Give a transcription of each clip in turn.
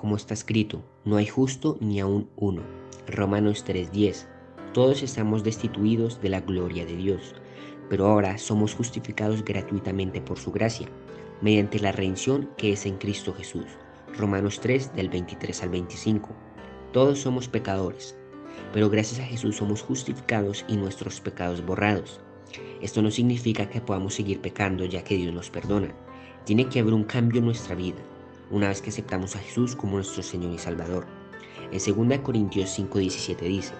como está escrito, no hay justo ni aún uno. Romanos 3:10. Todos estamos destituidos de la gloria de Dios, pero ahora somos justificados gratuitamente por su gracia, mediante la redención que es en Cristo Jesús. Romanos 3 del 23 al 25. Todos somos pecadores, pero gracias a Jesús somos justificados y nuestros pecados borrados. Esto no significa que podamos seguir pecando ya que Dios nos perdona. Tiene que haber un cambio en nuestra vida, una vez que aceptamos a Jesús como nuestro Señor y Salvador. En 2 Corintios 5:17 dice,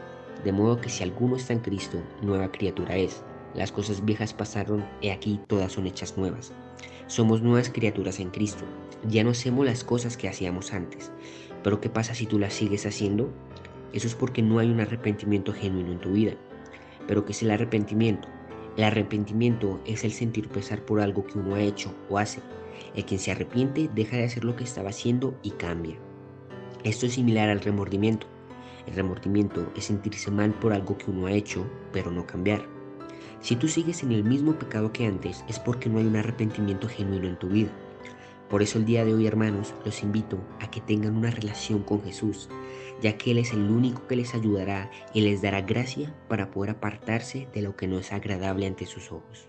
de modo que si alguno está en Cristo, nueva criatura es. Las cosas viejas pasaron, y aquí todas son hechas nuevas. Somos nuevas criaturas en Cristo. Ya no hacemos las cosas que hacíamos antes. Pero ¿qué pasa si tú las sigues haciendo? Eso es porque no hay un arrepentimiento genuino en tu vida. Pero ¿qué es el arrepentimiento? El arrepentimiento es el sentir pesar por algo que uno ha hecho o hace. El quien se arrepiente deja de hacer lo que estaba haciendo y cambia. Esto es similar al remordimiento. El remordimiento es sentirse mal por algo que uno ha hecho, pero no cambiar. Si tú sigues en el mismo pecado que antes, es porque no hay un arrepentimiento genuino en tu vida. Por eso el día de hoy, hermanos, los invito a que tengan una relación con Jesús, ya que Él es el único que les ayudará y les dará gracia para poder apartarse de lo que no es agradable ante sus ojos.